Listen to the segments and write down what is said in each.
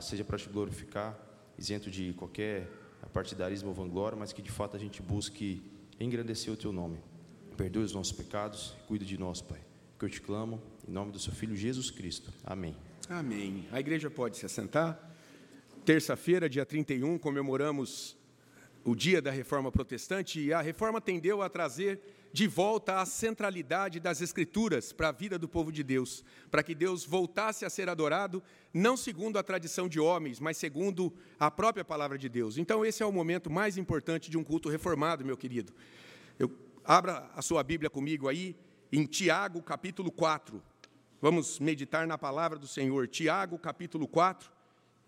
seja para te glorificar, isento de qualquer partidarismo ou vanglória, mas que de fato a gente busque engrandecer o teu nome. Perdoe os nossos pecados, cuide de nós, Pai. Que eu te clamo, em nome do seu Filho Jesus Cristo. Amém. Amém. A igreja pode se assentar. Terça-feira, dia 31, comemoramos o dia da reforma protestante e a reforma tendeu a trazer de volta a centralidade das Escrituras para a vida do povo de Deus, para que Deus voltasse a ser adorado, não segundo a tradição de homens, mas segundo a própria palavra de Deus. Então, esse é o momento mais importante de um culto reformado, meu querido. Eu, abra a sua Bíblia comigo aí, em Tiago, capítulo 4. Vamos meditar na palavra do Senhor. Tiago, capítulo 4,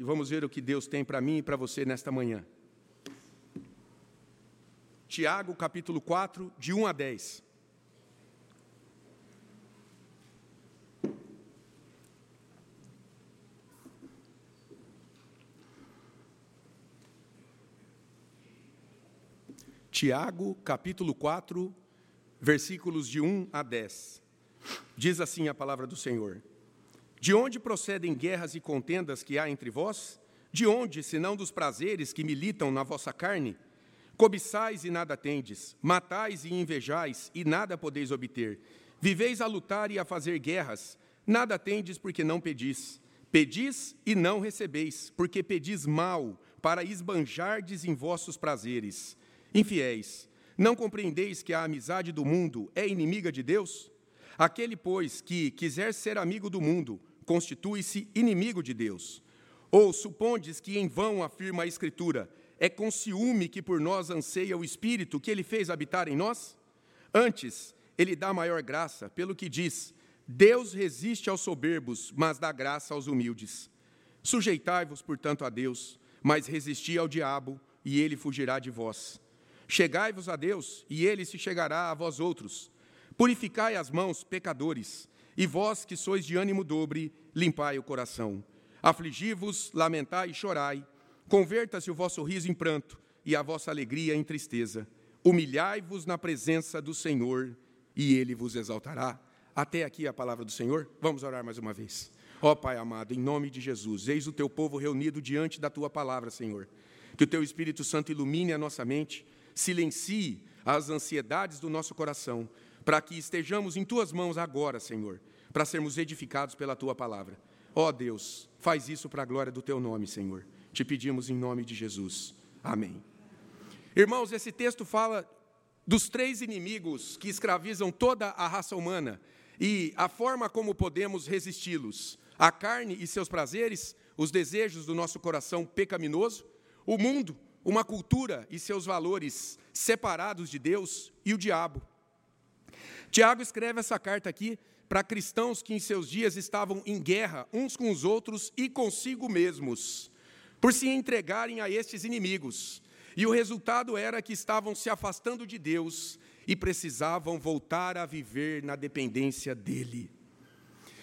e vamos ver o que Deus tem para mim e para você nesta manhã. Tiago, capítulo 4, de 1 a 10. Tiago, capítulo 4, versículos de 1 a 10. Diz assim a palavra do Senhor: De onde procedem guerras e contendas que há entre vós? De onde, senão dos prazeres que militam na vossa carne? Cobiçais e nada tendes, matais e invejais e nada podeis obter. Viveis a lutar e a fazer guerras, nada tendes porque não pedis. Pedis e não recebeis, porque pedis mal, para esbanjardes em vossos prazeres. Infiéis, não compreendeis que a amizade do mundo é inimiga de Deus? Aquele, pois, que quiser ser amigo do mundo, constitui-se inimigo de Deus. Ou supondes que em vão afirma a Escritura: é com ciúme que por nós anseia o Espírito que ele fez habitar em nós? Antes, ele dá maior graça, pelo que diz: Deus resiste aos soberbos, mas dá graça aos humildes. Sujeitai-vos, portanto, a Deus, mas resisti ao diabo, e ele fugirá de vós. Chegai-vos a Deus, e ele se chegará a vós outros. Purificai as mãos, pecadores, e vós que sois de ânimo dobre, limpai o coração. Afligi-vos, lamentai e chorai Converta-se o vosso riso em pranto e a vossa alegria em tristeza. Humilhai-vos na presença do Senhor e ele vos exaltará. Até aqui a palavra do Senhor. Vamos orar mais uma vez. Ó Pai amado, em nome de Jesus, eis o teu povo reunido diante da tua palavra, Senhor. Que o teu Espírito Santo ilumine a nossa mente, silencie as ansiedades do nosso coração, para que estejamos em tuas mãos agora, Senhor, para sermos edificados pela tua palavra. Ó Deus, faz isso para a glória do teu nome, Senhor. Te pedimos em nome de Jesus. Amém. Irmãos, esse texto fala dos três inimigos que escravizam toda a raça humana e a forma como podemos resisti-los: a carne e seus prazeres, os desejos do nosso coração pecaminoso, o mundo, uma cultura e seus valores separados de Deus e o diabo. Tiago escreve essa carta aqui para cristãos que em seus dias estavam em guerra uns com os outros e consigo mesmos por se entregarem a estes inimigos. E o resultado era que estavam se afastando de Deus e precisavam voltar a viver na dependência dele.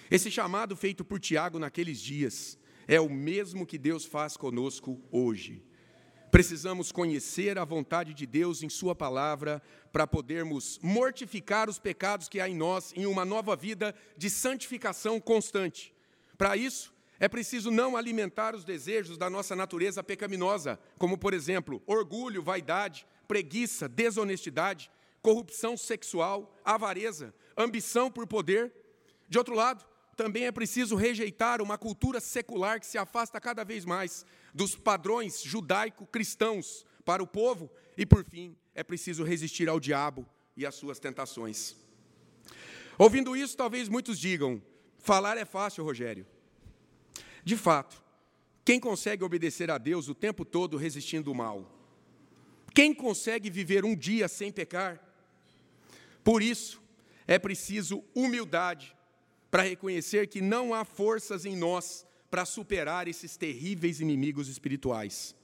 Esse chamado feito por Tiago naqueles dias é o mesmo que Deus faz conosco hoje. Precisamos conhecer a vontade de Deus em Sua palavra para podermos mortificar os pecados que há em nós em uma nova vida de santificação constante. Para isso, é preciso não alimentar os desejos da nossa natureza pecaminosa, como, por exemplo, orgulho, vaidade, preguiça, desonestidade, corrupção sexual, avareza, ambição por poder. De outro lado, também é preciso rejeitar uma cultura secular que se afasta cada vez mais dos padrões judaico-cristãos para o povo. E, por fim, é preciso resistir ao diabo e às suas tentações. Ouvindo isso, talvez muitos digam: falar é fácil, Rogério. De fato, quem consegue obedecer a Deus o tempo todo resistindo o mal? Quem consegue viver um dia sem pecar? Por isso, é preciso humildade para reconhecer que não há forças em nós para superar esses terríveis inimigos espirituais.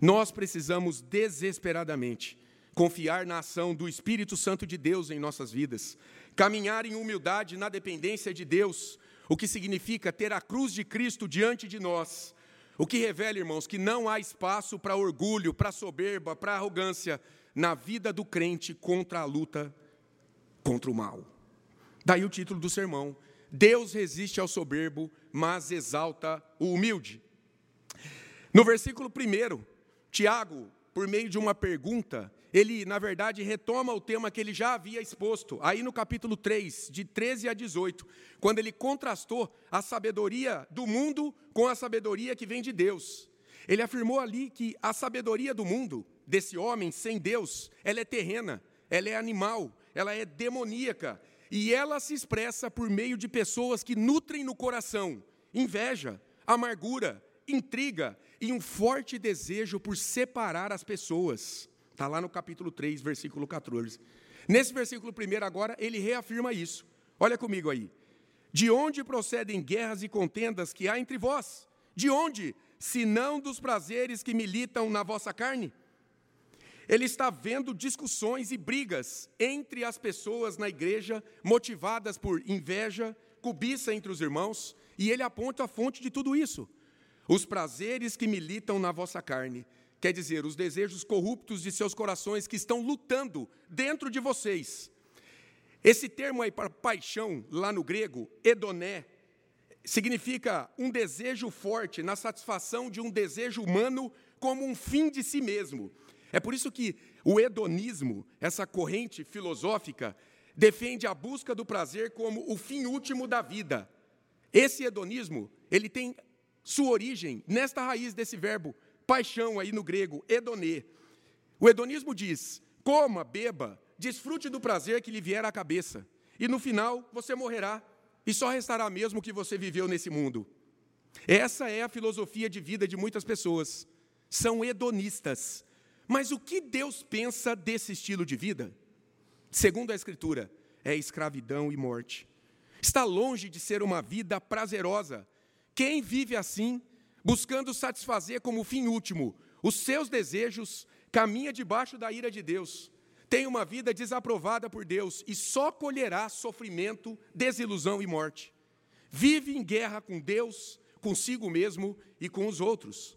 Nós precisamos desesperadamente confiar na ação do Espírito Santo de Deus em nossas vidas, caminhar em humildade na dependência de Deus, o que significa ter a cruz de Cristo diante de nós. O que revela, irmãos, que não há espaço para orgulho, para soberba, para arrogância na vida do crente contra a luta contra o mal. Daí o título do sermão: Deus resiste ao soberbo, mas exalta o humilde. No versículo 1, Tiago, por meio de uma pergunta, ele, na verdade, retoma o tema que ele já havia exposto, aí no capítulo 3, de 13 a 18, quando ele contrastou a sabedoria do mundo com a sabedoria que vem de Deus. Ele afirmou ali que a sabedoria do mundo, desse homem sem Deus, ela é terrena, ela é animal, ela é demoníaca, e ela se expressa por meio de pessoas que nutrem no coração inveja, amargura, intriga e um forte desejo por separar as pessoas. Está lá no capítulo 3, versículo 14. Nesse versículo 1 agora, ele reafirma isso. Olha comigo aí. De onde procedem guerras e contendas que há entre vós? De onde? Se não dos prazeres que militam na vossa carne? Ele está vendo discussões e brigas entre as pessoas na igreja, motivadas por inveja, cobiça entre os irmãos, e ele aponta a fonte de tudo isso. Os prazeres que militam na vossa carne, quer dizer, os desejos corruptos de seus corações que estão lutando dentro de vocês. Esse termo aí para paixão, lá no grego, edoné, significa um desejo forte na satisfação de um desejo humano como um fim de si mesmo. É por isso que o hedonismo, essa corrente filosófica, defende a busca do prazer como o fim último da vida. Esse hedonismo, ele tem sua origem nesta raiz desse verbo paixão aí no grego, hedonê. O hedonismo diz: coma, beba, desfrute do prazer que lhe vier à cabeça, e no final você morrerá, e só restará mesmo o que você viveu nesse mundo. Essa é a filosofia de vida de muitas pessoas. São hedonistas, mas o que Deus pensa desse estilo de vida? Segundo a Escritura, é escravidão e morte. Está longe de ser uma vida prazerosa. Quem vive assim, buscando satisfazer como fim último os seus desejos, caminha debaixo da ira de Deus. Tem uma vida desaprovada por Deus e só colherá sofrimento, desilusão e morte. Vive em guerra com Deus, consigo mesmo e com os outros.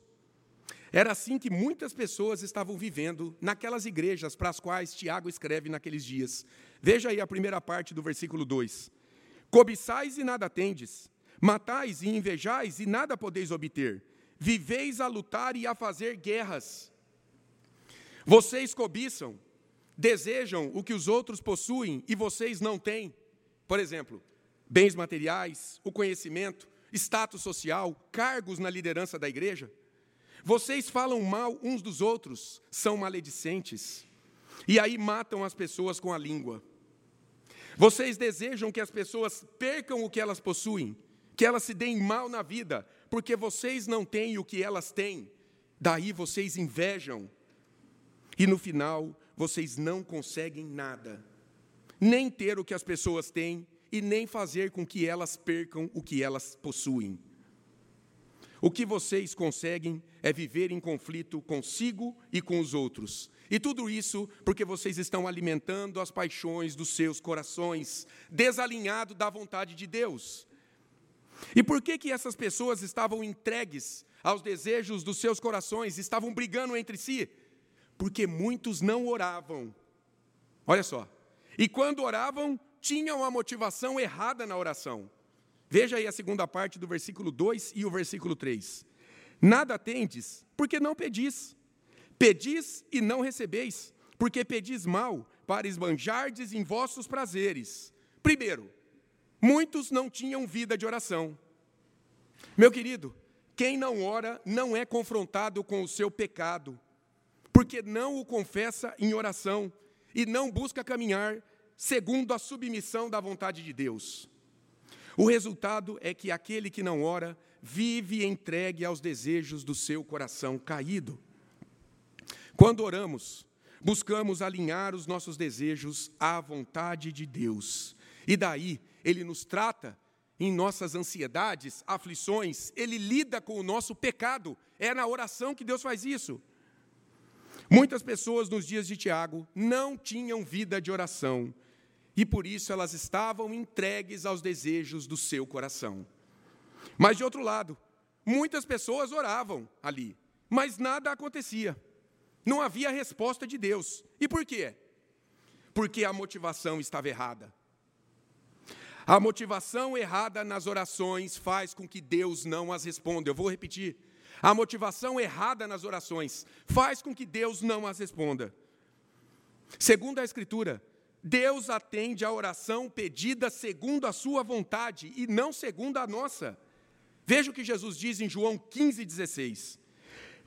Era assim que muitas pessoas estavam vivendo naquelas igrejas para as quais Tiago escreve naqueles dias. Veja aí a primeira parte do versículo 2. Cobiçais e nada tendes, matais e invejais e nada podeis obter, viveis a lutar e a fazer guerras. Vocês cobiçam, desejam o que os outros possuem e vocês não têm. Por exemplo, bens materiais, o conhecimento, status social, cargos na liderança da igreja. Vocês falam mal uns dos outros, são maledicentes, e aí matam as pessoas com a língua. Vocês desejam que as pessoas percam o que elas possuem, que elas se deem mal na vida, porque vocês não têm o que elas têm. Daí vocês invejam. E no final, vocês não conseguem nada. Nem ter o que as pessoas têm e nem fazer com que elas percam o que elas possuem. O que vocês conseguem é viver em conflito consigo e com os outros. E tudo isso porque vocês estão alimentando as paixões dos seus corações, desalinhado da vontade de Deus. E por que que essas pessoas estavam entregues aos desejos dos seus corações, estavam brigando entre si? Porque muitos não oravam. Olha só. E quando oravam, tinham a motivação errada na oração. Veja aí a segunda parte do versículo 2 e o versículo 3. Nada tendes, porque não pedis. Pedis e não recebeis, porque pedis mal, para esbanjardes em vossos prazeres. Primeiro, muitos não tinham vida de oração. Meu querido, quem não ora não é confrontado com o seu pecado, porque não o confessa em oração e não busca caminhar segundo a submissão da vontade de Deus. O resultado é que aquele que não ora vive entregue aos desejos do seu coração caído. Quando oramos, buscamos alinhar os nossos desejos à vontade de Deus. E daí, Ele nos trata em nossas ansiedades, aflições, Ele lida com o nosso pecado. É na oração que Deus faz isso. Muitas pessoas nos dias de Tiago não tinham vida de oração, e por isso elas estavam entregues aos desejos do seu coração. Mas de outro lado, muitas pessoas oravam ali, mas nada acontecia. Não havia resposta de Deus. E por quê? Porque a motivação estava errada. A motivação errada nas orações faz com que Deus não as responda. Eu vou repetir. A motivação errada nas orações faz com que Deus não as responda. Segundo a Escritura, Deus atende a oração pedida segundo a sua vontade e não segundo a nossa. Veja o que Jesus diz em João 15,16: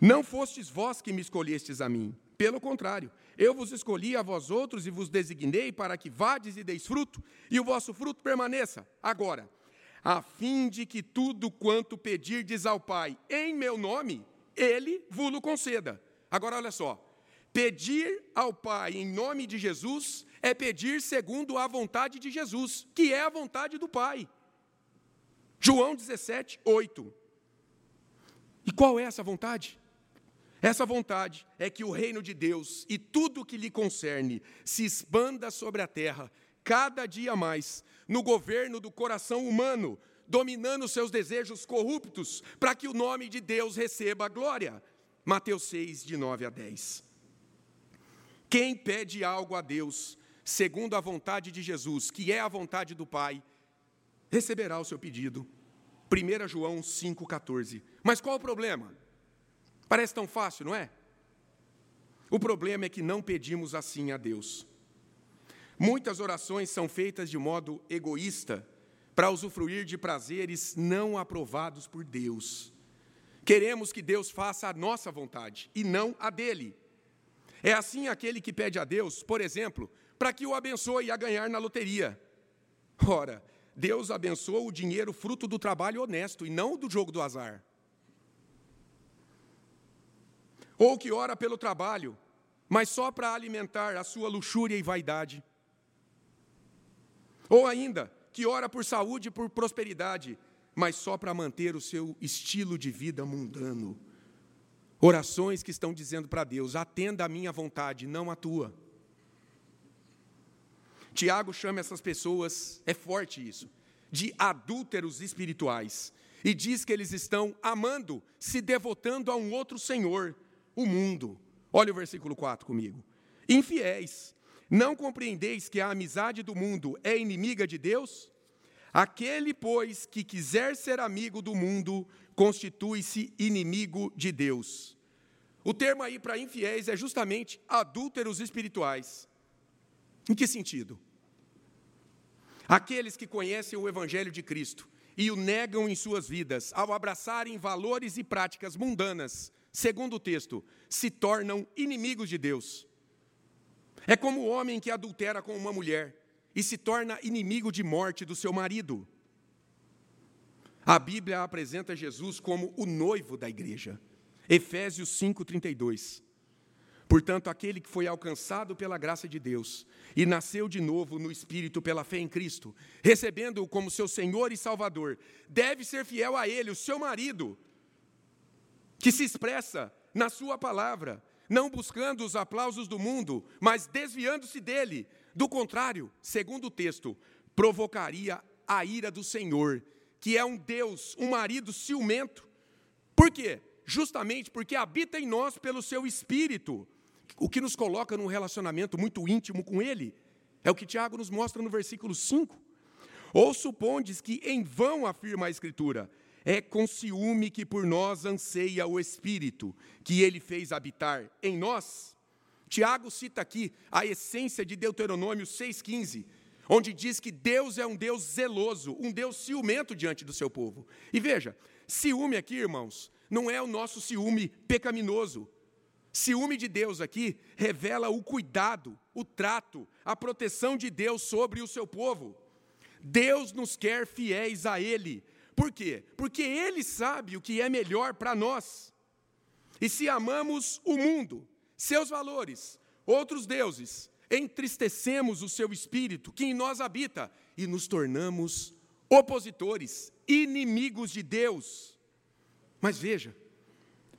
Não fostes vós que me escolhestes a mim, pelo contrário, eu vos escolhi a vós outros e vos designei para que vades e deis fruto, e o vosso fruto permaneça. Agora, a fim de que tudo quanto pedirdes ao Pai em meu nome, ele vos conceda. Agora olha só, pedir ao Pai em nome de Jesus é pedir segundo a vontade de Jesus, que é a vontade do Pai. João 17, 8. E qual é essa vontade? Essa vontade é que o reino de Deus e tudo o que lhe concerne se expanda sobre a terra, cada dia mais, no governo do coração humano, dominando seus desejos corruptos, para que o nome de Deus receba a glória. Mateus 6, de 9 a 10. Quem pede algo a Deus, segundo a vontade de Jesus, que é a vontade do Pai, receberá o seu pedido. 1 João 5,14. Mas qual o problema? Parece tão fácil, não é? O problema é que não pedimos assim a Deus. Muitas orações são feitas de modo egoísta, para usufruir de prazeres não aprovados por Deus. Queremos que Deus faça a nossa vontade e não a dele. É assim aquele que pede a Deus, por exemplo, para que o abençoe a ganhar na loteria. Ora, Deus abençoa o dinheiro fruto do trabalho honesto e não do jogo do azar. Ou que ora pelo trabalho, mas só para alimentar a sua luxúria e vaidade. Ou ainda, que ora por saúde e por prosperidade, mas só para manter o seu estilo de vida mundano. Orações que estão dizendo para Deus: atenda a minha vontade, não a tua. Tiago chama essas pessoas, é forte isso, de adúlteros espirituais. E diz que eles estão amando, se devotando a um outro Senhor, o mundo. Olha o versículo 4 comigo. Infiéis, não compreendeis que a amizade do mundo é inimiga de Deus? Aquele, pois, que quiser ser amigo do mundo, constitui-se inimigo de Deus. O termo aí para infiéis é justamente adúlteros espirituais. Em que sentido? Aqueles que conhecem o Evangelho de Cristo e o negam em suas vidas, ao abraçarem valores e práticas mundanas, segundo o texto, se tornam inimigos de Deus. É como o homem que adultera com uma mulher e se torna inimigo de morte do seu marido. A Bíblia apresenta Jesus como o noivo da igreja. Efésios 5:32. Portanto, aquele que foi alcançado pela graça de Deus e nasceu de novo no Espírito pela fé em Cristo, recebendo-o como seu Senhor e Salvador, deve ser fiel a Ele, o seu marido, que se expressa na Sua palavra, não buscando os aplausos do mundo, mas desviando-se dele. Do contrário, segundo o texto, provocaria a ira do Senhor, que é um Deus, um marido ciumento. Por quê? Justamente porque habita em nós pelo seu Espírito o que nos coloca num relacionamento muito íntimo com Ele. É o que Tiago nos mostra no versículo 5. Ou supondes que em vão afirma a Escritura, é com ciúme que por nós anseia o Espírito, que ele fez habitar em nós? Tiago cita aqui a essência de Deuteronômio 6,15, onde diz que Deus é um Deus zeloso, um Deus ciumento diante do seu povo. E veja, ciúme aqui, irmãos, não é o nosso ciúme pecaminoso, Ciúme de Deus aqui revela o cuidado, o trato, a proteção de Deus sobre o seu povo. Deus nos quer fiéis a Ele. Por quê? Porque Ele sabe o que é melhor para nós. E se amamos o mundo, seus valores, outros deuses, entristecemos o seu espírito que em nós habita e nos tornamos opositores, inimigos de Deus. Mas veja,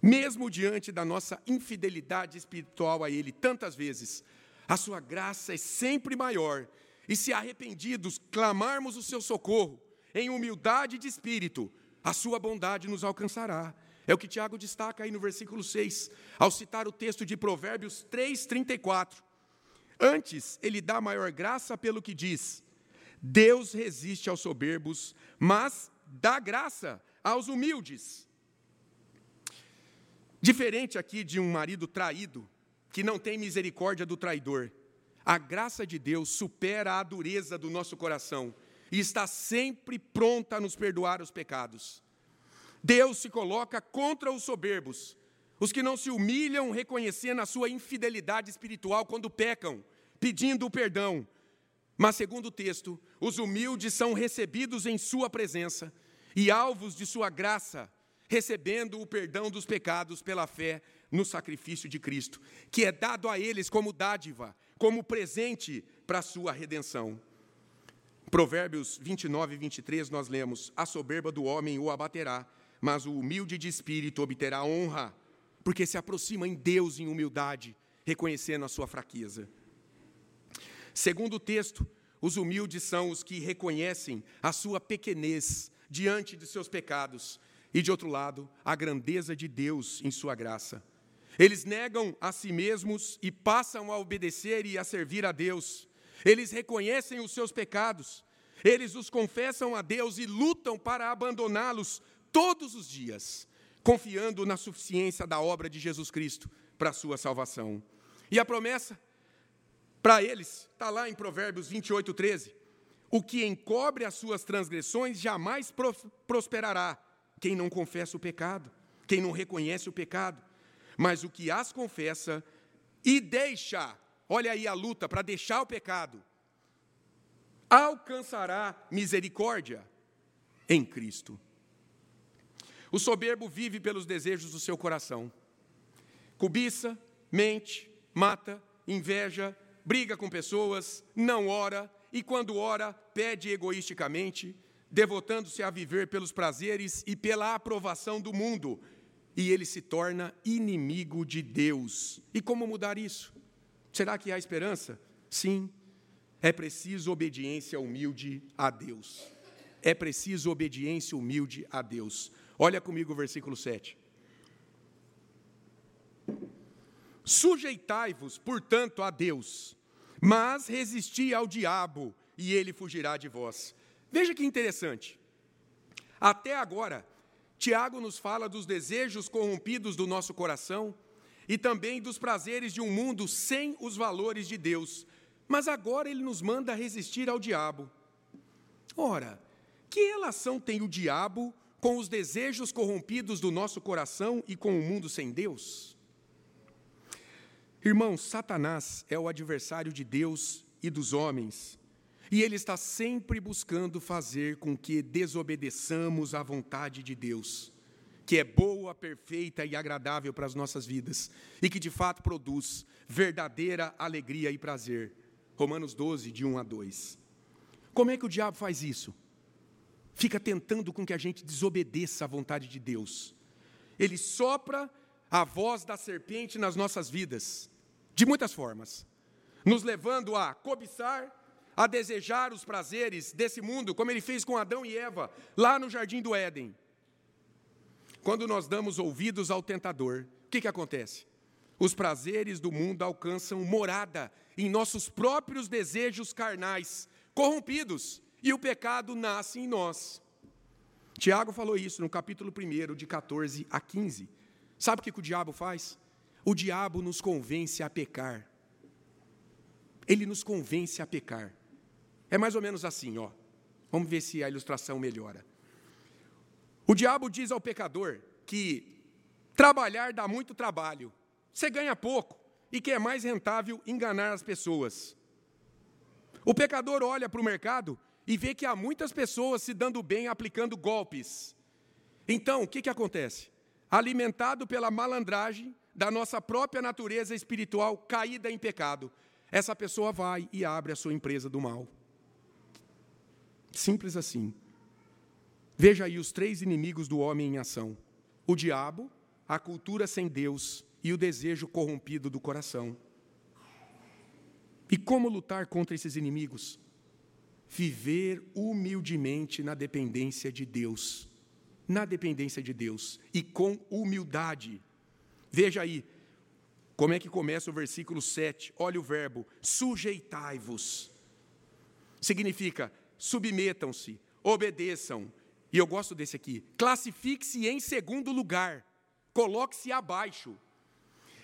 mesmo diante da nossa infidelidade espiritual a Ele, tantas vezes, a Sua graça é sempre maior, e se arrependidos clamarmos o Seu socorro, em humildade de espírito, a Sua bondade nos alcançará. É o que Tiago destaca aí no versículo 6, ao citar o texto de Provérbios 3, 34. Antes, ele dá maior graça pelo que diz: Deus resiste aos soberbos, mas dá graça aos humildes. Diferente aqui de um marido traído, que não tem misericórdia do traidor, a graça de Deus supera a dureza do nosso coração e está sempre pronta a nos perdoar os pecados. Deus se coloca contra os soberbos, os que não se humilham reconhecendo a sua infidelidade espiritual quando pecam, pedindo o perdão. Mas, segundo o texto, os humildes são recebidos em Sua presença e alvos de Sua graça, recebendo o perdão dos pecados pela fé no sacrifício de Cristo, que é dado a eles como dádiva, como presente para a sua redenção. Provérbios 29 e 23 nós lemos: A soberba do homem o abaterá, mas o humilde de espírito obterá honra, porque se aproxima em Deus em humildade, reconhecendo a sua fraqueza. Segundo o texto, os humildes são os que reconhecem a sua pequenez diante de seus pecados e, de outro lado, a grandeza de Deus em sua graça. Eles negam a si mesmos e passam a obedecer e a servir a Deus. Eles reconhecem os seus pecados, eles os confessam a Deus e lutam para abandoná-los todos os dias, confiando na suficiência da obra de Jesus Cristo para a sua salvação. E a promessa para eles está lá em Provérbios 28, 13. O que encobre as suas transgressões jamais prosperará. Quem não confessa o pecado, quem não reconhece o pecado, mas o que as confessa e deixa, olha aí a luta para deixar o pecado, alcançará misericórdia em Cristo. O soberbo vive pelos desejos do seu coração. Cobiça, mente, mata, inveja, briga com pessoas, não ora e, quando ora, pede egoisticamente, devotando-se a viver pelos prazeres e pela aprovação do mundo, e ele se torna inimigo de Deus. E como mudar isso? Será que há esperança? Sim, é preciso obediência humilde a Deus. É preciso obediência humilde a Deus. Olha comigo o versículo 7. Sujeitai-vos, portanto, a Deus, mas resisti ao diabo, e ele fugirá de vós. Veja que interessante. Até agora, Tiago nos fala dos desejos corrompidos do nosso coração e também dos prazeres de um mundo sem os valores de Deus. Mas agora ele nos manda resistir ao diabo. Ora, que relação tem o diabo com os desejos corrompidos do nosso coração e com o mundo sem Deus? Irmãos, Satanás é o adversário de Deus e dos homens. E ele está sempre buscando fazer com que desobedeçamos à vontade de Deus, que é boa, perfeita e agradável para as nossas vidas, e que de fato produz verdadeira alegria e prazer. Romanos 12, de 1 a 2. Como é que o diabo faz isso? Fica tentando com que a gente desobedeça à vontade de Deus. Ele sopra a voz da serpente nas nossas vidas, de muitas formas, nos levando a cobiçar, a desejar os prazeres desse mundo, como ele fez com Adão e Eva, lá no jardim do Éden. Quando nós damos ouvidos ao tentador, o que, que acontece? Os prazeres do mundo alcançam morada em nossos próprios desejos carnais, corrompidos, e o pecado nasce em nós. Tiago falou isso no capítulo 1, de 14 a 15. Sabe o que, que o diabo faz? O diabo nos convence a pecar. Ele nos convence a pecar. É mais ou menos assim, ó. Vamos ver se a ilustração melhora. O diabo diz ao pecador que trabalhar dá muito trabalho, você ganha pouco e que é mais rentável enganar as pessoas. O pecador olha para o mercado e vê que há muitas pessoas se dando bem aplicando golpes. Então, o que, que acontece? Alimentado pela malandragem da nossa própria natureza espiritual caída em pecado, essa pessoa vai e abre a sua empresa do mal. Simples assim. Veja aí os três inimigos do homem em ação: o diabo, a cultura sem Deus e o desejo corrompido do coração. E como lutar contra esses inimigos? Viver humildemente na dependência de Deus. Na dependência de Deus e com humildade. Veja aí como é que começa o versículo 7. Olha o verbo: sujeitai-vos. Significa submetam-se, obedeçam. E eu gosto desse aqui. Classifique-se em segundo lugar. coloque-se abaixo.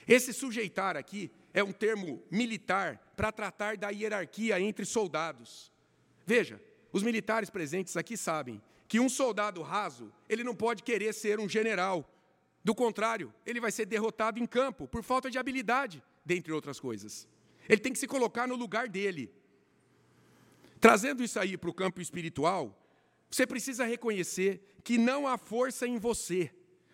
Esse sujeitar aqui é um termo militar para tratar da hierarquia entre soldados. Veja, os militares presentes aqui sabem que um soldado raso, ele não pode querer ser um general. Do contrário, ele vai ser derrotado em campo por falta de habilidade, dentre outras coisas. Ele tem que se colocar no lugar dele. Trazendo isso aí para o campo espiritual, você precisa reconhecer que não há força em você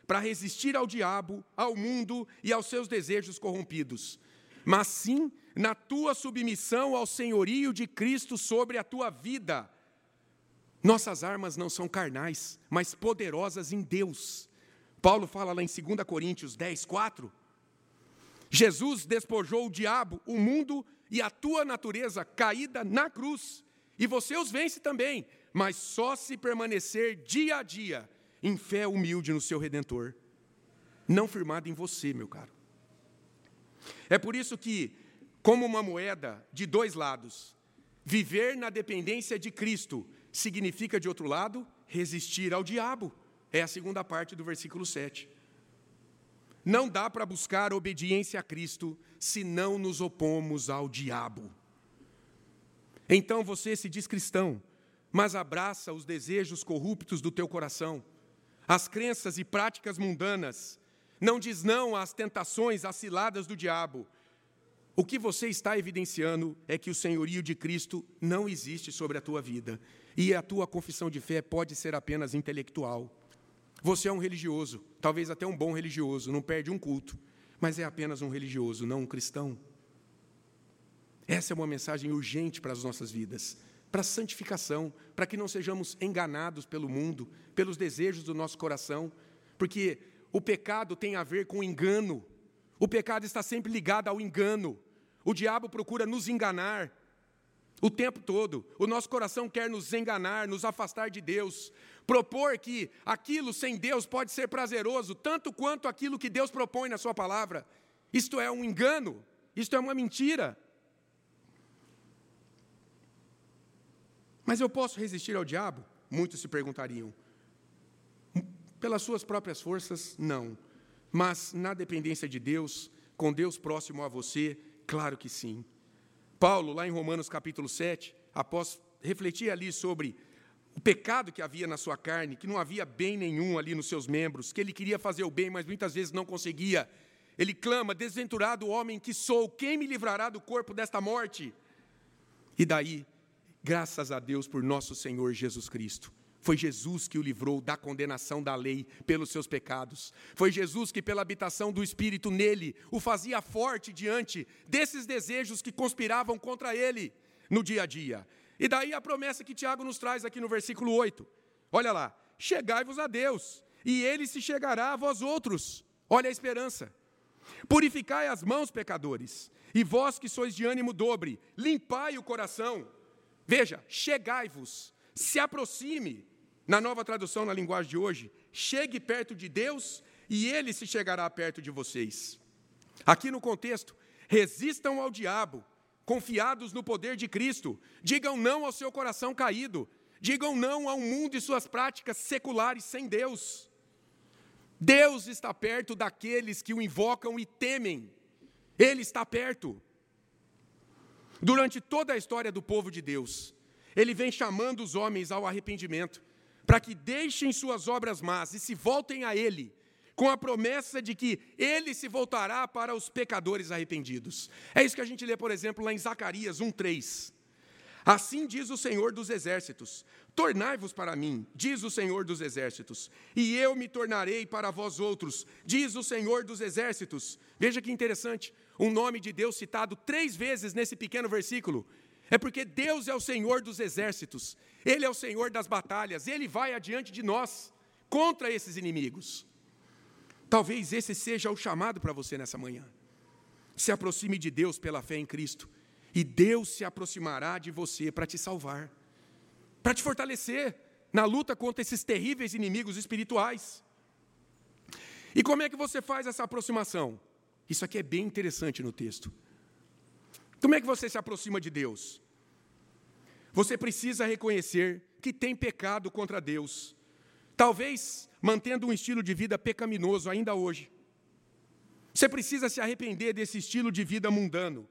para resistir ao diabo, ao mundo e aos seus desejos corrompidos, mas sim na tua submissão ao senhorio de Cristo sobre a tua vida. Nossas armas não são carnais, mas poderosas em Deus. Paulo fala lá em 2 Coríntios 10, 4. Jesus despojou o diabo, o mundo e a tua natureza caída na cruz, e você os vence também, mas só se permanecer dia a dia em fé humilde no seu redentor, não firmado em você, meu caro. É por isso que, como uma moeda de dois lados, viver na dependência de Cristo significa, de outro lado, resistir ao diabo. É a segunda parte do versículo 7. Não dá para buscar obediência a Cristo se não nos opomos ao diabo. Então você se diz cristão, mas abraça os desejos corruptos do teu coração, as crenças e práticas mundanas, não diz não às tentações, às ciladas do diabo. O que você está evidenciando é que o senhorio de Cristo não existe sobre a tua vida, e a tua confissão de fé pode ser apenas intelectual. Você é um religioso, talvez até um bom religioso, não perde um culto, mas é apenas um religioso, não um cristão. Essa é uma mensagem urgente para as nossas vidas, para a santificação, para que não sejamos enganados pelo mundo, pelos desejos do nosso coração, porque o pecado tem a ver com engano. O pecado está sempre ligado ao engano. O diabo procura nos enganar, o tempo todo. O nosso coração quer nos enganar, nos afastar de Deus, propor que aquilo sem Deus pode ser prazeroso, tanto quanto aquilo que Deus propõe na Sua palavra. Isto é um engano, isto é uma mentira. Mas eu posso resistir ao diabo? Muitos se perguntariam. Pelas suas próprias forças, não. Mas na dependência de Deus, com Deus próximo a você, claro que sim. Paulo, lá em Romanos capítulo 7, após refletir ali sobre o pecado que havia na sua carne, que não havia bem nenhum ali nos seus membros, que ele queria fazer o bem, mas muitas vezes não conseguia. Ele clama: Desventurado homem que sou, quem me livrará do corpo desta morte? E daí, graças a Deus por nosso Senhor Jesus Cristo, foi Jesus que o livrou da condenação da lei pelos seus pecados. Foi Jesus que, pela habitação do Espírito nele, o fazia forte diante desses desejos que conspiravam contra ele no dia a dia. E daí a promessa que Tiago nos traz aqui no versículo 8. Olha lá: chegai-vos a Deus, e ele se chegará a vós outros. Olha a esperança. Purificai as mãos, pecadores, e vós que sois de ânimo dobre, limpai o coração. Veja, chegai-vos, se aproxime, na nova tradução, na linguagem de hoje, chegue perto de Deus e ele se chegará perto de vocês. Aqui no contexto, resistam ao diabo, confiados no poder de Cristo, digam não ao seu coração caído, digam não ao mundo e suas práticas seculares sem Deus. Deus está perto daqueles que o invocam e temem, Ele está perto. Durante toda a história do povo de Deus, Ele vem chamando os homens ao arrependimento para que deixem suas obras más e se voltem a Ele, com a promessa de que Ele se voltará para os pecadores arrependidos. É isso que a gente lê, por exemplo, lá em Zacarias 1,3. Assim diz o Senhor dos Exércitos: Tornai-vos para mim, diz o Senhor dos Exércitos, e eu me tornarei para vós outros, diz o Senhor dos Exércitos. Veja que interessante, um nome de Deus citado três vezes nesse pequeno versículo. É porque Deus é o Senhor dos exércitos, Ele é o Senhor das batalhas, Ele vai adiante de nós contra esses inimigos. Talvez esse seja o chamado para você nessa manhã. Se aproxime de Deus pela fé em Cristo, e Deus se aproximará de você para te salvar, para te fortalecer na luta contra esses terríveis inimigos espirituais. E como é que você faz essa aproximação? Isso aqui é bem interessante no texto. Como é que você se aproxima de Deus? Você precisa reconhecer que tem pecado contra Deus. Talvez mantendo um estilo de vida pecaminoso ainda hoje. Você precisa se arrepender desse estilo de vida mundano,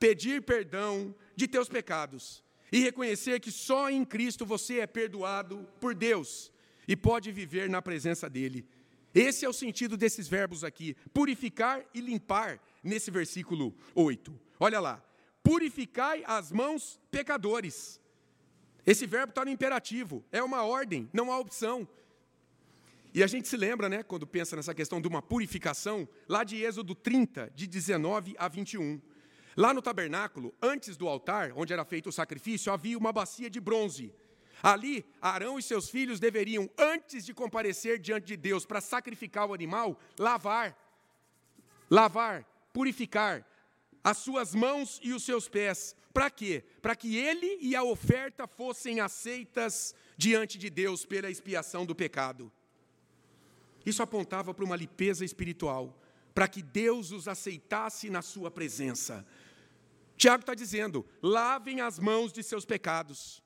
pedir perdão de teus pecados e reconhecer que só em Cristo você é perdoado por Deus e pode viver na presença dele. Esse é o sentido desses verbos aqui, purificar e limpar, nesse versículo 8. Olha lá, purificai as mãos pecadores. Esse verbo está no imperativo, é uma ordem, não há opção. E a gente se lembra, né, quando pensa nessa questão de uma purificação, lá de Êxodo 30, de 19 a 21. Lá no tabernáculo, antes do altar, onde era feito o sacrifício, havia uma bacia de bronze. Ali, Arão e seus filhos deveriam, antes de comparecer diante de Deus para sacrificar o animal, lavar, lavar, purificar as suas mãos e os seus pés. Para quê? Para que ele e a oferta fossem aceitas diante de Deus pela expiação do pecado. Isso apontava para uma limpeza espiritual, para que Deus os aceitasse na sua presença. Tiago está dizendo: lavem as mãos de seus pecados,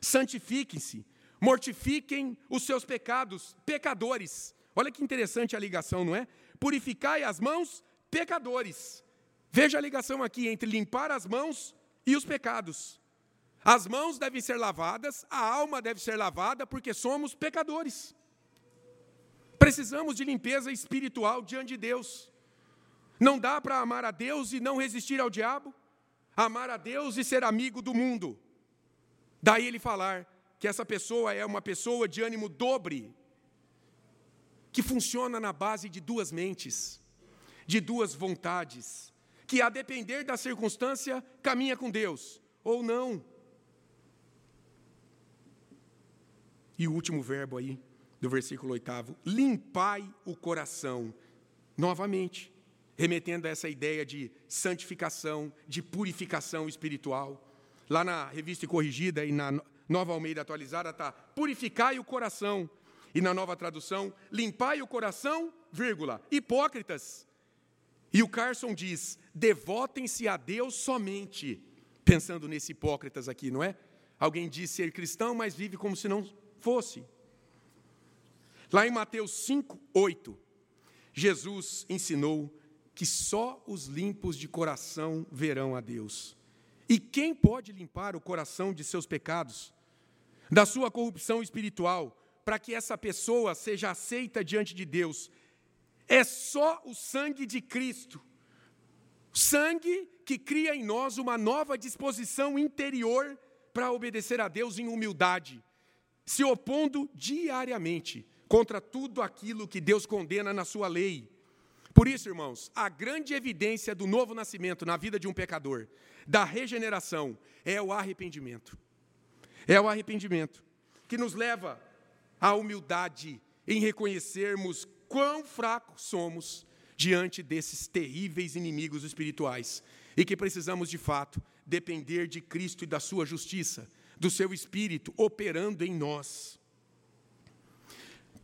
santifiquem-se, mortifiquem os seus pecados, pecadores. Olha que interessante a ligação, não é? Purificai as mãos, pecadores. Veja a ligação aqui entre limpar as mãos e os pecados. As mãos devem ser lavadas, a alma deve ser lavada, porque somos pecadores. Precisamos de limpeza espiritual diante de Deus. Não dá para amar a Deus e não resistir ao diabo, amar a Deus e ser amigo do mundo. Daí ele falar que essa pessoa é uma pessoa de ânimo dobre, que funciona na base de duas mentes, de duas vontades, que a depender da circunstância caminha com Deus ou não. E o último verbo aí, do versículo 8: limpai o coração. Novamente, remetendo a essa ideia de santificação, de purificação espiritual. Lá na revista corrigida e na nova Almeida atualizada está purificai o coração. E na nova tradução, limpai o coração, vírgula, hipócritas. E o Carson diz: devotem-se a Deus somente. Pensando nesse hipócritas aqui, não é? Alguém diz ser cristão, mas vive como se não fosse. Lá em Mateus 5, 8, Jesus ensinou que só os limpos de coração verão a Deus. E quem pode limpar o coração de seus pecados, da sua corrupção espiritual, para que essa pessoa seja aceita diante de Deus? É só o sangue de Cristo. Sangue que cria em nós uma nova disposição interior para obedecer a Deus em humildade, se opondo diariamente contra tudo aquilo que Deus condena na sua lei. Por isso, irmãos, a grande evidência do novo nascimento na vida de um pecador, da regeneração, é o arrependimento. É o arrependimento que nos leva à humildade em reconhecermos quão fracos somos diante desses terríveis inimigos espirituais e que precisamos, de fato, depender de Cristo e da sua justiça, do seu espírito operando em nós.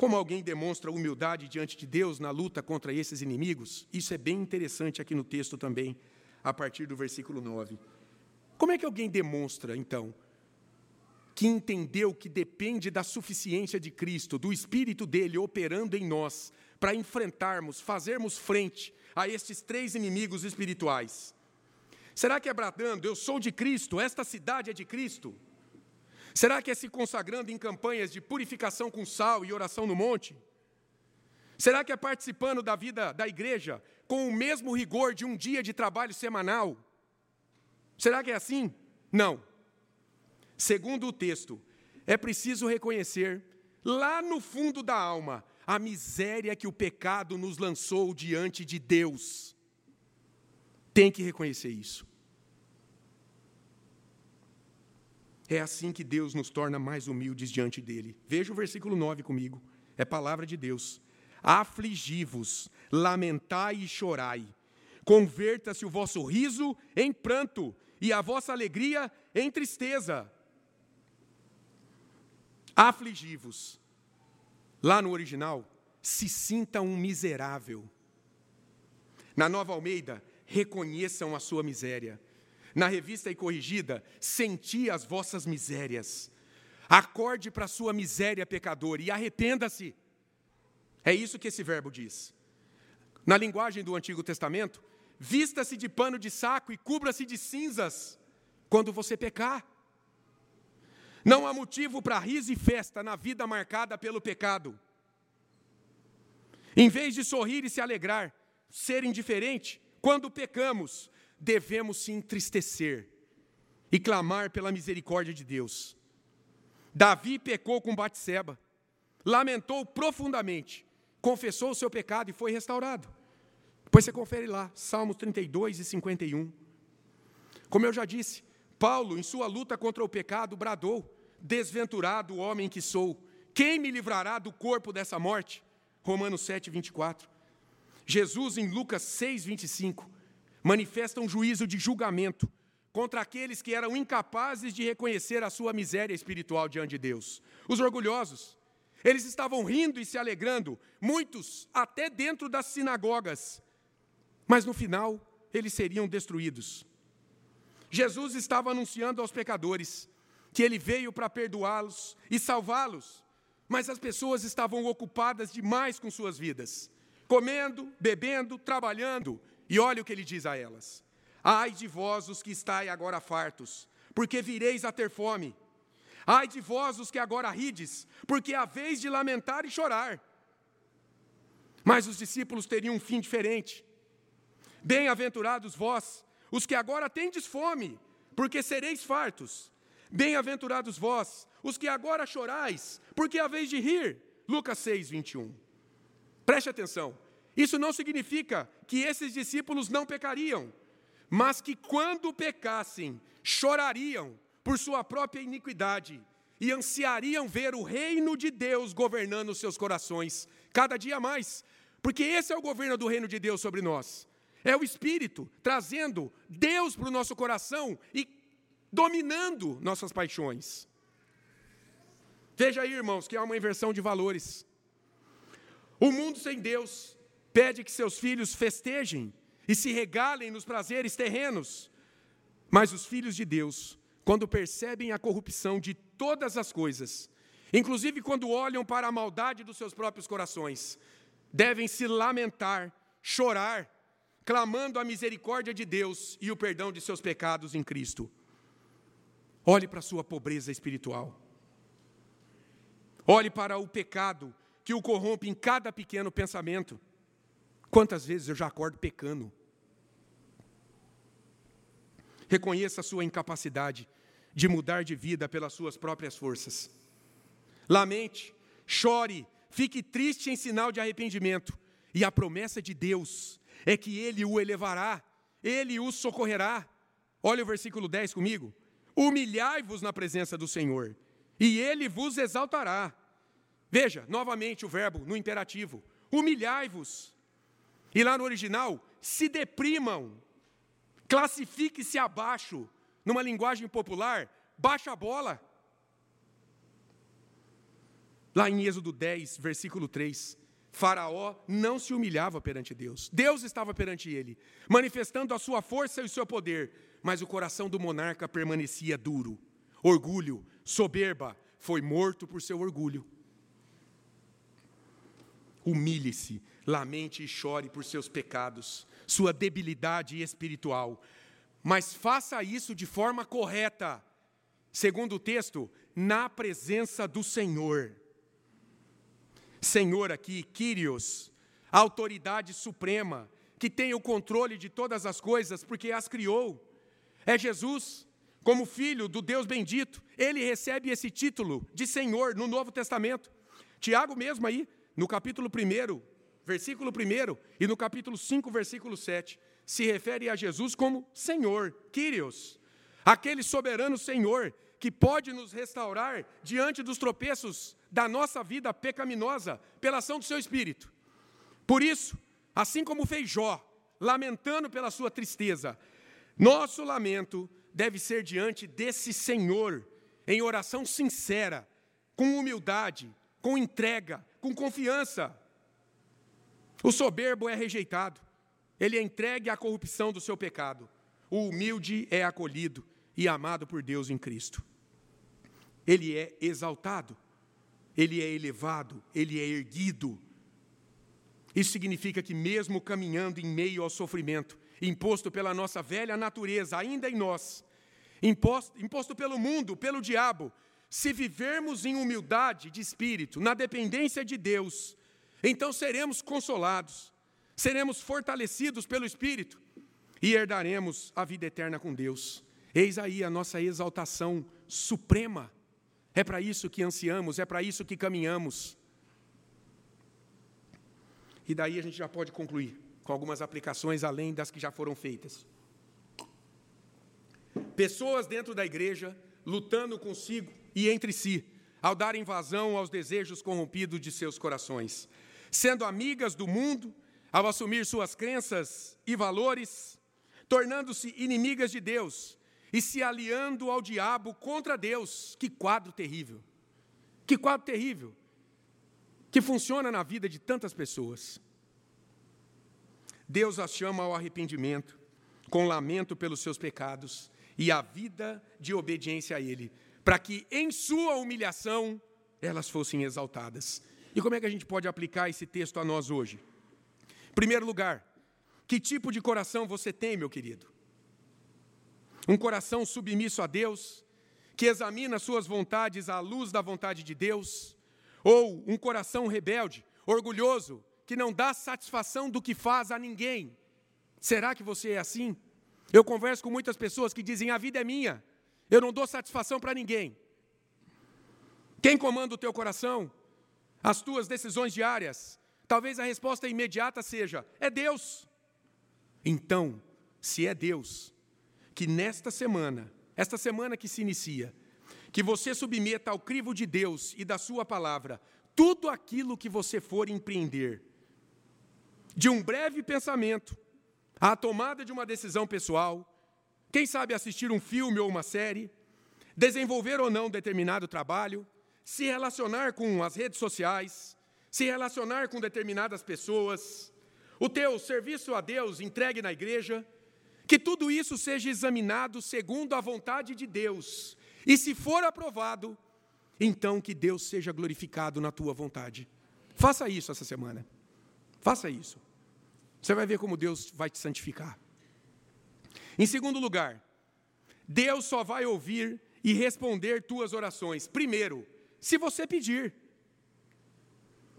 Como alguém demonstra humildade diante de Deus na luta contra esses inimigos? Isso é bem interessante aqui no texto também, a partir do versículo 9. Como é que alguém demonstra, então, que entendeu que depende da suficiência de Cristo, do Espírito dele operando em nós, para enfrentarmos, fazermos frente a estes três inimigos espirituais? Será que é bradando, eu sou de Cristo, esta cidade é de Cristo? Será que é se consagrando em campanhas de purificação com sal e oração no monte? Será que é participando da vida da igreja com o mesmo rigor de um dia de trabalho semanal? Será que é assim? Não. Segundo o texto, é preciso reconhecer, lá no fundo da alma, a miséria que o pecado nos lançou diante de Deus. Tem que reconhecer isso. É assim que Deus nos torna mais humildes diante dele. Veja o versículo 9 comigo. É palavra de Deus. Afligi-vos, lamentai e chorai. Converta-se o vosso riso em pranto e a vossa alegria em tristeza. Afligi-vos. Lá no original, se sinta um miserável. Na nova Almeida, reconheçam a sua miséria. Na revista e corrigida, senti as vossas misérias. Acorde para a sua miséria pecadora e arrependa-se. É isso que esse verbo diz. Na linguagem do Antigo Testamento, vista-se de pano de saco e cubra-se de cinzas quando você pecar. Não há motivo para riso e festa na vida marcada pelo pecado. Em vez de sorrir e se alegrar, ser indiferente, quando pecamos, devemos se entristecer e clamar pela misericórdia de Deus. Davi pecou com Batseba, lamentou profundamente, confessou o seu pecado e foi restaurado. Depois você confere lá, Salmos 32 e 51. Como eu já disse, Paulo, em sua luta contra o pecado, bradou: Desventurado homem que sou, quem me livrará do corpo dessa morte? Romanos 7, 24. Jesus, em Lucas 6, 25, manifesta um juízo de julgamento contra aqueles que eram incapazes de reconhecer a sua miséria espiritual diante de Deus. Os orgulhosos, eles estavam rindo e se alegrando, muitos até dentro das sinagogas, mas no final eles seriam destruídos. Jesus estava anunciando aos pecadores que ele veio para perdoá-los e salvá-los, mas as pessoas estavam ocupadas demais com suas vidas, comendo, bebendo, trabalhando, e olha o que ele diz a elas: Ai de vós os que estáis agora fartos, porque vireis a ter fome. Ai de vós os que agora rides, porque a vez de lamentar e chorar. Mas os discípulos teriam um fim diferente. Bem-aventurados vós, os que agora tendes fome, porque sereis fartos. Bem-aventurados vós, os que agora chorais, porque é a vez de rir. Lucas 6, 21. Preste atenção. Isso não significa que esses discípulos não pecariam, mas que quando pecassem, chorariam por sua própria iniquidade e ansiariam ver o reino de Deus governando seus corações cada dia mais, porque esse é o governo do reino de Deus sobre nós. É o Espírito trazendo Deus para o nosso coração e dominando nossas paixões. Veja aí, irmãos, que há uma inversão de valores. O mundo sem Deus pede que seus filhos festejem e se regalem nos prazeres terrenos. Mas os filhos de Deus, quando percebem a corrupção de todas as coisas, inclusive quando olham para a maldade dos seus próprios corações, devem se lamentar, chorar clamando a misericórdia de Deus e o perdão de seus pecados em Cristo. Olhe para a sua pobreza espiritual. Olhe para o pecado que o corrompe em cada pequeno pensamento. Quantas vezes eu já acordo pecando? Reconheça a sua incapacidade de mudar de vida pelas suas próprias forças. Lamente, chore, fique triste em sinal de arrependimento. E a promessa de Deus é que ele o elevará, ele o socorrerá. Olha o versículo 10 comigo. Humilhai-vos na presença do Senhor, e ele vos exaltará. Veja, novamente o verbo no imperativo: humilhai-vos. E lá no original, se deprimam, classifique-se abaixo. Numa linguagem popular, baixa a bola. Lá em Êxodo 10, versículo 3, Faraó não se humilhava perante Deus. Deus estava perante ele, manifestando a sua força e o seu poder, mas o coração do monarca permanecia duro. Orgulho, soberba, foi morto por seu orgulho. Humilhe-se, lamente e chore por seus pecados, sua debilidade espiritual, mas faça isso de forma correta. Segundo o texto, na presença do Senhor. Senhor aqui, Kyrios, a autoridade suprema, que tem o controle de todas as coisas, porque as criou. É Jesus, como filho do Deus bendito, ele recebe esse título de Senhor no Novo Testamento. Tiago mesmo aí, no capítulo 1, versículo 1, e no capítulo 5, versículo 7, se refere a Jesus como Senhor, Kyrios, aquele soberano Senhor que pode nos restaurar diante dos tropeços da nossa vida pecaminosa pela ação do seu espírito. Por isso, assim como fez Jó, lamentando pela sua tristeza, nosso lamento deve ser diante desse Senhor, em oração sincera, com humildade, com entrega, com confiança. O soberbo é rejeitado, ele é entregue à corrupção do seu pecado. O humilde é acolhido e amado por Deus em Cristo. ele é exaltado, ele é elevado, ele é erguido. Isso significa que, mesmo caminhando em meio ao sofrimento, imposto pela nossa velha natureza, ainda em nós, imposto, imposto pelo mundo, pelo diabo, se vivermos em humildade de espírito, na dependência de Deus, então seremos consolados, seremos fortalecidos pelo Espírito e herdaremos a vida eterna com Deus. Eis aí a nossa exaltação suprema. É para isso que ansiamos, é para isso que caminhamos. E daí a gente já pode concluir com algumas aplicações além das que já foram feitas. Pessoas dentro da igreja lutando consigo e entre si, ao darem vazão aos desejos corrompidos de seus corações, sendo amigas do mundo, ao assumir suas crenças e valores, tornando-se inimigas de Deus e se aliando ao diabo contra Deus. Que quadro terrível! Que quadro terrível! Que funciona na vida de tantas pessoas. Deus as chama ao arrependimento, com lamento pelos seus pecados e a vida de obediência a Ele, para que em sua humilhação elas fossem exaltadas. E como é que a gente pode aplicar esse texto a nós hoje? Em primeiro lugar, que tipo de coração você tem, meu querido? Um coração submisso a Deus, que examina suas vontades à luz da vontade de Deus, ou um coração rebelde, orgulhoso, que não dá satisfação do que faz a ninguém. Será que você é assim? Eu converso com muitas pessoas que dizem: a vida é minha, eu não dou satisfação para ninguém. Quem comanda o teu coração? As tuas decisões diárias? Talvez a resposta imediata seja: é Deus. Então, se é Deus, que nesta semana, esta semana que se inicia, que você submeta ao crivo de Deus e da Sua palavra tudo aquilo que você for empreender, de um breve pensamento à tomada de uma decisão pessoal, quem sabe assistir um filme ou uma série, desenvolver ou não determinado trabalho, se relacionar com as redes sociais, se relacionar com determinadas pessoas, o teu serviço a Deus entregue na igreja, que tudo isso seja examinado segundo a vontade de Deus. E se for aprovado, então que Deus seja glorificado na tua vontade. Faça isso essa semana. Faça isso. Você vai ver como Deus vai te santificar. Em segundo lugar, Deus só vai ouvir e responder tuas orações. Primeiro, se você pedir.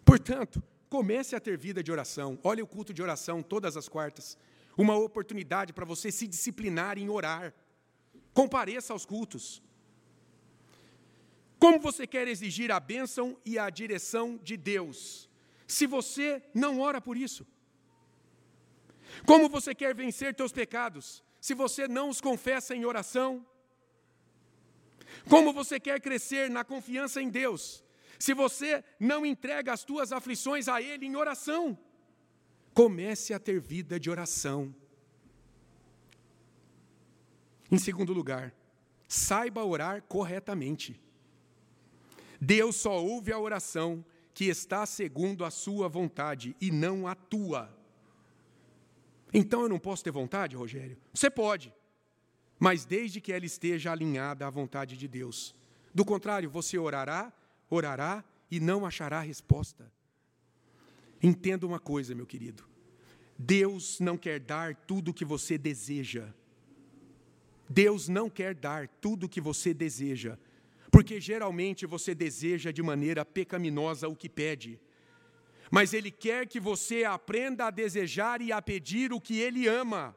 Portanto, comece a ter vida de oração. Olha o culto de oração todas as quartas. Uma oportunidade para você se disciplinar em orar. Compareça aos cultos. Como você quer exigir a bênção e a direção de Deus, se você não ora por isso? Como você quer vencer teus pecados, se você não os confessa em oração? Como você quer crescer na confiança em Deus, se você não entrega as tuas aflições a Ele em oração? Comece a ter vida de oração. Em segundo lugar, saiba orar corretamente. Deus só ouve a oração que está segundo a sua vontade e não a tua. Então eu não posso ter vontade, Rogério? Você pode mas desde que ela esteja alinhada à vontade de Deus. Do contrário, você orará, orará e não achará resposta. Entenda uma coisa, meu querido. Deus não quer dar tudo o que você deseja. Deus não quer dar tudo o que você deseja, porque geralmente você deseja de maneira pecaminosa o que pede. Mas Ele quer que você aprenda a desejar e a pedir o que Ele ama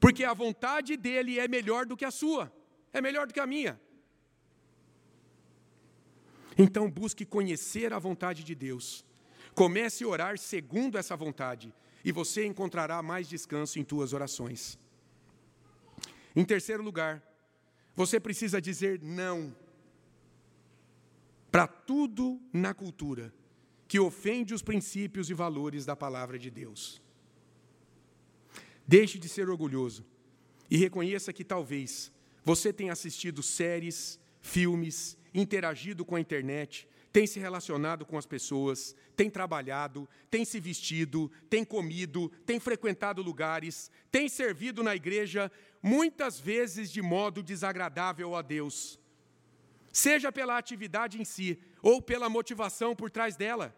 porque a vontade dele é melhor do que a sua, é melhor do que a minha. Então busque conhecer a vontade de Deus. Comece a orar segundo essa vontade, e você encontrará mais descanso em tuas orações. Em terceiro lugar, você precisa dizer não para tudo na cultura que ofende os princípios e valores da palavra de Deus. Deixe de ser orgulhoso e reconheça que talvez você tenha assistido séries, filmes, interagido com a internet, tem se relacionado com as pessoas, tem trabalhado, tem se vestido, tem comido, tem frequentado lugares, tem servido na igreja, muitas vezes de modo desagradável a Deus. Seja pela atividade em si ou pela motivação por trás dela.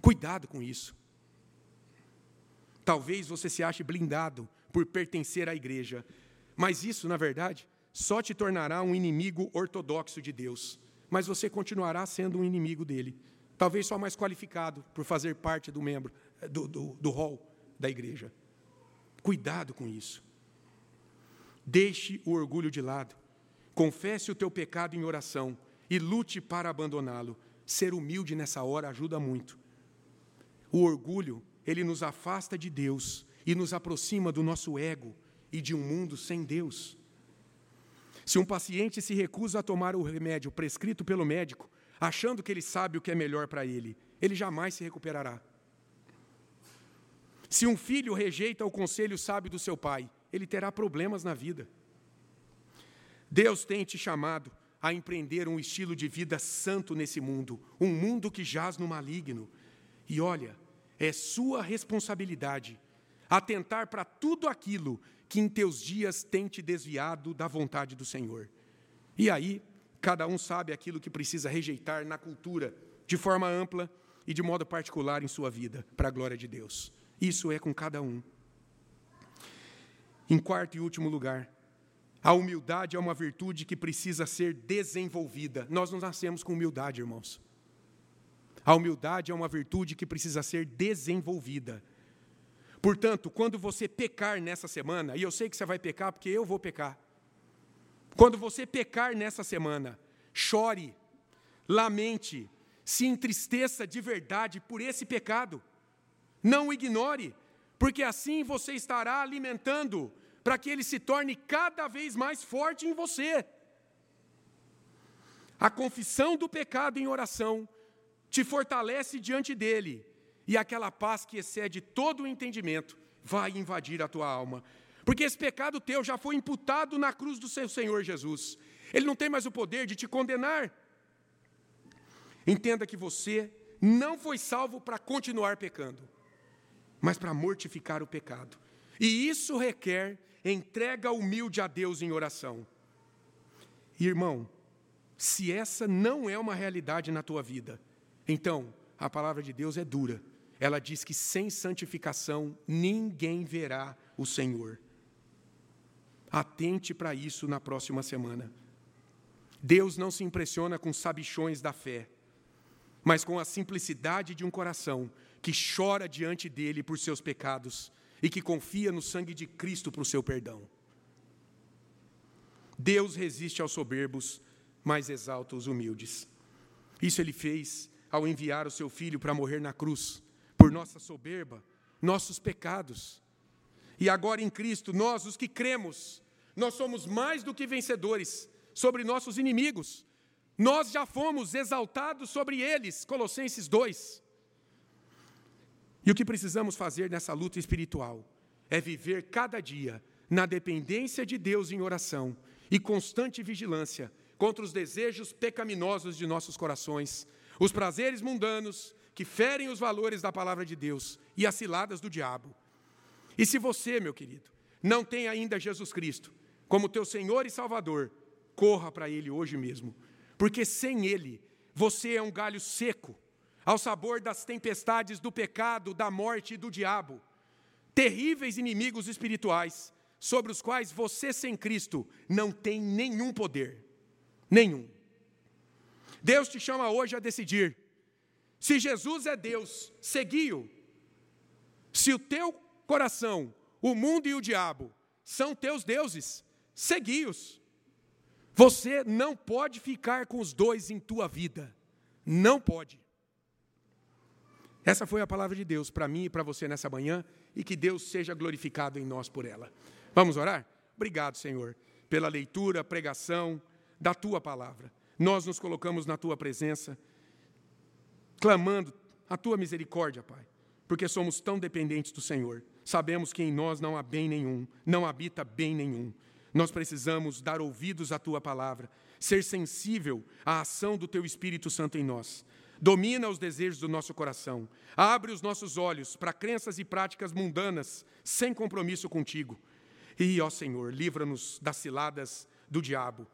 Cuidado com isso. Talvez você se ache blindado por pertencer à igreja, mas isso, na verdade, só te tornará um inimigo ortodoxo de Deus, mas você continuará sendo um inimigo dele. Talvez só mais qualificado por fazer parte do membro do, do, do hall da igreja. Cuidado com isso. Deixe o orgulho de lado. Confesse o teu pecado em oração e lute para abandoná-lo. Ser humilde nessa hora ajuda muito. O orgulho, ele nos afasta de Deus e nos aproxima do nosso ego e de um mundo sem Deus. Se um paciente se recusa a tomar o remédio prescrito pelo médico, achando que ele sabe o que é melhor para ele, ele jamais se recuperará. Se um filho rejeita o conselho sábio do seu pai, ele terá problemas na vida. Deus tem te chamado a empreender um estilo de vida santo nesse mundo, um mundo que jaz no maligno. E olha, é sua responsabilidade atentar para tudo aquilo que em teus dias tem te desviado da vontade do Senhor. E aí, cada um sabe aquilo que precisa rejeitar na cultura, de forma ampla e de modo particular em sua vida, para a glória de Deus. Isso é com cada um. Em quarto e último lugar, a humildade é uma virtude que precisa ser desenvolvida. Nós não nascemos com humildade, irmãos. A humildade é uma virtude que precisa ser desenvolvida. Portanto, quando você pecar nessa semana, e eu sei que você vai pecar porque eu vou pecar. Quando você pecar nessa semana, chore, lamente, se entristeça de verdade por esse pecado. Não ignore, porque assim você estará alimentando para que ele se torne cada vez mais forte em você. A confissão do pecado em oração te fortalece diante dele, e aquela paz que excede todo o entendimento vai invadir a tua alma. Porque esse pecado teu já foi imputado na cruz do seu Senhor Jesus. Ele não tem mais o poder de te condenar. Entenda que você não foi salvo para continuar pecando, mas para mortificar o pecado. E isso requer entrega humilde a Deus em oração. Irmão, se essa não é uma realidade na tua vida, então a palavra de Deus é dura. Ela diz que sem santificação ninguém verá o Senhor. Atente para isso na próxima semana. Deus não se impressiona com sabichões da fé, mas com a simplicidade de um coração que chora diante dele por seus pecados e que confia no sangue de Cristo para o seu perdão. Deus resiste aos soberbos, mas exalta os humildes. Isso ele fez ao enviar o seu filho para morrer na cruz, por nossa soberba, nossos pecados. E agora em Cristo, nós, os que cremos, nós somos mais do que vencedores sobre nossos inimigos. Nós já fomos exaltados sobre eles, Colossenses 2. E o que precisamos fazer nessa luta espiritual é viver cada dia na dependência de Deus em oração e constante vigilância contra os desejos pecaminosos de nossos corações, os prazeres mundanos que ferem os valores da palavra de Deus e as ciladas do diabo. E se você, meu querido, não tem ainda Jesus Cristo como teu Senhor e Salvador, corra para Ele hoje mesmo, porque sem Ele você é um galho seco ao sabor das tempestades do pecado, da morte e do diabo, terríveis inimigos espirituais, sobre os quais você sem Cristo não tem nenhum poder. Nenhum. Deus te chama hoje a decidir. Se Jesus é Deus, segui-o. Se o teu coração, o mundo e o diabo são teus deuses, segui-os. Você não pode ficar com os dois em tua vida. Não pode. Essa foi a palavra de Deus para mim e para você nessa manhã e que Deus seja glorificado em nós por ela. Vamos orar? Obrigado, Senhor, pela leitura, pregação da tua palavra. Nós nos colocamos na tua presença, clamando a tua misericórdia, Pai, porque somos tão dependentes do Senhor. Sabemos que em nós não há bem nenhum, não habita bem nenhum. Nós precisamos dar ouvidos à tua palavra, ser sensível à ação do teu Espírito Santo em nós domina os desejos do nosso coração, abre os nossos olhos para crenças e práticas mundanas, sem compromisso contigo. E, ó Senhor, livra-nos das ciladas do diabo.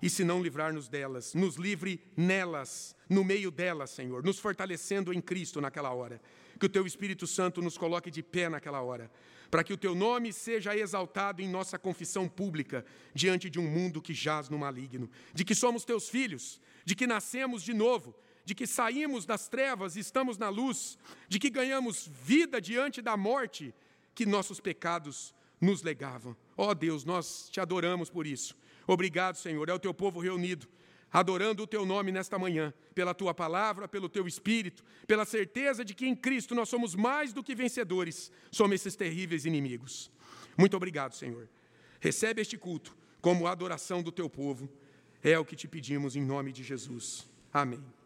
e se não livrar-nos delas, nos livre nelas, no meio delas, Senhor, nos fortalecendo em Cristo naquela hora. Que o Teu Espírito Santo nos coloque de pé naquela hora, para que o Teu nome seja exaltado em nossa confissão pública diante de um mundo que jaz no maligno, de que somos Teus filhos, de que nascemos de novo, de que saímos das trevas e estamos na luz, de que ganhamos vida diante da morte que nossos pecados nos legavam. Ó oh Deus, nós te adoramos por isso. Obrigado, Senhor, é o teu povo reunido, adorando o teu nome nesta manhã, pela tua palavra, pelo teu espírito, pela certeza de que em Cristo nós somos mais do que vencedores somos esses terríveis inimigos. Muito obrigado, Senhor. Recebe este culto como adoração do teu povo. É o que te pedimos em nome de Jesus. Amém.